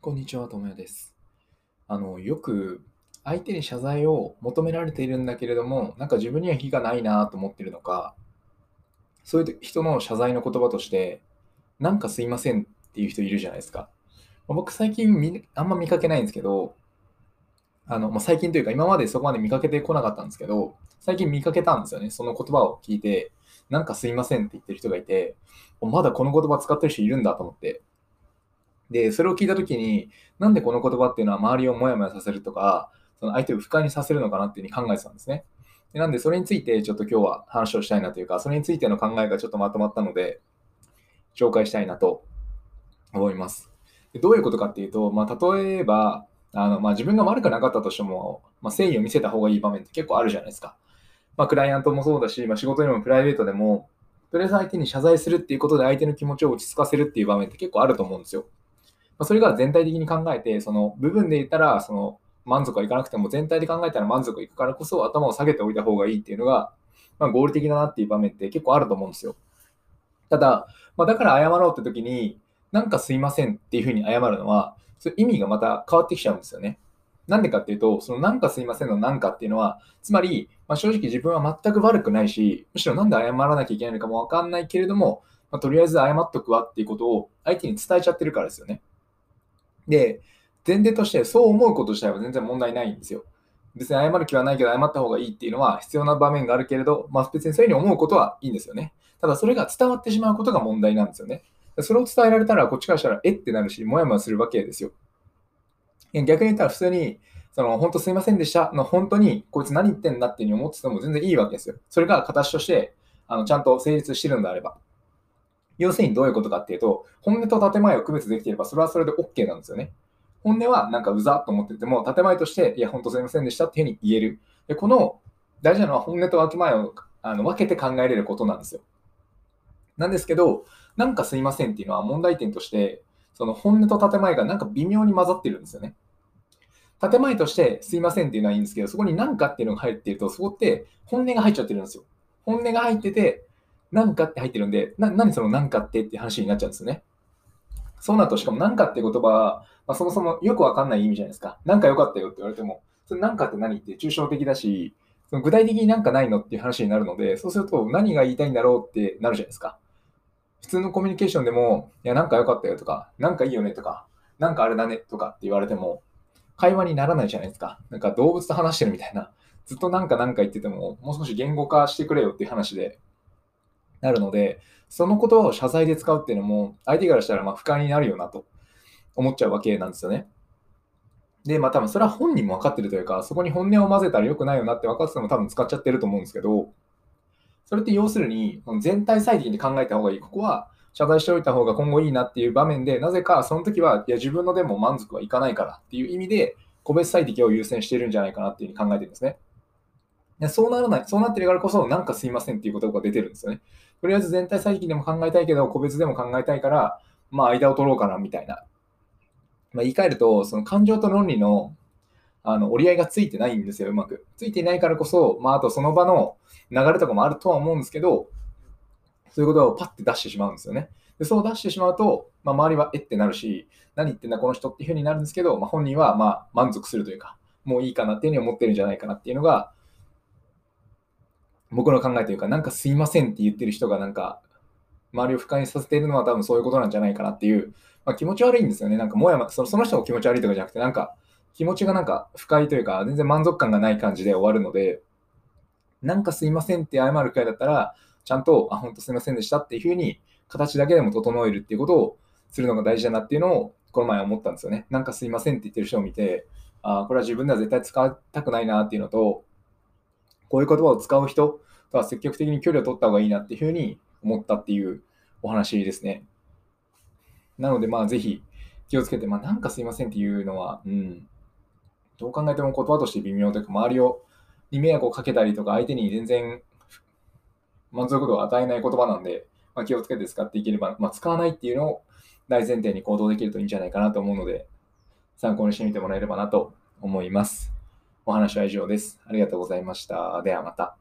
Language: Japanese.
こんにちは、ともやです。あの、よく相手に謝罪を求められているんだけれども、なんか自分には非がないなと思ってるのか、そういう人の謝罪の言葉として、なんかすいませんっていう人いるじゃないですか。まあ僕最近あんま見かけないんですけど、あの、まあ、最近というか今までそこまで見かけてこなかったんですけど、最近見かけたんですよね。その言葉を聞いて、なんかすいませんって言ってる人がいて、まだこの言葉使ってる人いるんだと思って。で、それを聞いたときに、なんでこの言葉っていうのは周りをモヤモヤさせるとか、その相手を不快にさせるのかなっていうふうに考えてたんですね。でなんで、それについてちょっと今日は話をしたいなというか、それについての考えがちょっとまとまったので、紹介したいなと思います。でどういうことかっていうと、まあ、例えば、あのまあ、自分が悪くなかったとしても、まあ、誠意を見せた方がいい場面って結構あるじゃないですか。まあ、クライアントもそうだし、まあ、仕事でもプライベートでも、とりあえず相手に謝罪するっていうことで相手の気持ちを落ち着かせるっていう場面って結構あると思うんですよ。ま、それが全体的に考えて、その部分で言ったら、その満足はいかなくても全体で考えたら満足いくからこそ頭を下げておいた方がいいっていうのが、まあ、合理的だなっていう場面って結構あると思うんですよ。ただ、まあ、だから謝ろうって時に、なんかすいませんっていうふうに謝るのは、そ意味がまた変わってきちゃうんですよね。なんでかっていうと、そのなんかすいませんのなんかっていうのは、つまり、まあ、正直自分は全く悪くないし、むしろなんで謝らなきゃいけないのかもわかんないけれども、まあ、とりあえず謝っとくわっていうことを相手に伝えちゃってるからですよね。で、前提としてそう思うこと自体は全然問題ないんですよ。別に謝る気はないけど謝った方がいいっていうのは必要な場面があるけれど、まあ、別にそういうふうに思うことはいいんですよね。ただそれが伝わってしまうことが問題なんですよね。それを伝えられたらこっちからしたらえってなるし、もやもやするわけですよ。逆に言ったら普通に、その本当すいませんでしたの本当にこいつ何言ってんだっていうふうに思ってても全然いいわけですよ。それが形としてあのちゃんと成立してるのであれば。要するにどういうことかっていうと、本音と建前を区別できていればそれはそれで OK なんですよね。本音はなんかうざっと思ってても、建前として、いや、本当すいませんでしたっていうふうに言える。でこの大事なのは本音と建前をあの分けて考えれることなんですよ。なんですけど、なんかすいませんっていうのは問題点として、その本音と建前がなんか微妙に混ざってるんですよね。建前としてすいませんっていうのはいいんですけど、そこに何かっていうのが入っていると、そこって本音が入っちゃってるんですよ。本音が入ってて、何かって入ってるんで、な何その何かってって話になっちゃうんですよね。そうなると、しかも何かって言葉は、まあ、そもそもよくわかんない意味じゃないですか。何か良かったよって言われても、それ何かって何って抽象的だし、その具体的になんかないのっていう話になるので、そうすると何が言いたいんだろうってなるじゃないですか。普通のコミュニケーションでも、いや、なんか良かったよとか、なんかいいよねとか、なんかあれだねとかって言われても、会話にならないじゃないですか。なんか動物と話してるみたいな。ずっとなんかなんか言ってても、もう少し言語化してくれよっていう話でなるので、その言葉を謝罪で使うっていうのも、相手からしたらま不快になるよなと思っちゃうわけなんですよね。で、まあ多分それは本人も分かってるというか、そこに本音を混ぜたら良くないよなって分かってても多分使っちゃってると思うんですけど、それって要するに全体最適に考えた方がいい。ここは謝罪しておいた方が今後いいなっていう場面で、なぜかその時は、いや自分のでも満足はいかないからっていう意味で、個別最適を優先してるんじゃないかなっていうふうに考えてるんですね。でそうならない、そうなってるからこそ、なんかすいませんっていう言葉が出てるんですよね。とりあえず全体最適でも考えたいけど、個別でも考えたいから、まあ間を取ろうかなみたいな。まあ、言い換えると、その感情と論理のあの折り合いがついてないんですよ、うまく。ついていないからこそ、まあ、あとその場の流れとかもあるとは思うんですけど、そういうことをパッて出してしまうんですよね。でそう出してしまうと、まあ、周りはえってなるし、何言ってんだこの人っていうふうになるんですけど、まあ、本人はまあ満足するというか、もういいかなっていうふうに思ってるんじゃないかなっていうのが、僕の考えというか、なんかすいませんって言ってる人がなんか、周りを不快にさせているのは多分そういうことなんじゃないかなっていう、まあ、気持ち悪いんですよね。なんかもやもそのその人も気持ち悪いとかじゃなくて、なんか気持ちがなんか不快というか、全然満足感がない感じで終わるので、なんかすいませんって謝るくらいだったら、ちゃんと、あ、本当すいませんでしたっていうふうに、形だけでも整えるっていうことをするのが大事だなっていうのを、この前思ったんですよね。なんかすいませんって言ってる人を見て、あ、これは自分では絶対使いたくないなっていうのと、こういう言葉を使う人とは積極的に距離を取った方がいいなっていうふうに思ったっていうお話ですね。なので、まあ、ぜひ気をつけて、まあ、なんかすいませんっていうのは、うん、どう考えても言葉として微妙というか、周りをに迷惑をかけたりとか、相手に全然満足度を与えない言葉なんで、まあ、気をつけて使っていければ、まあ、使わないっていうのを大前提に行動できるといいんじゃないかなと思うので、参考にしてみてもらえればなと思います。お話は以上です。ありがとうございました。ではまた。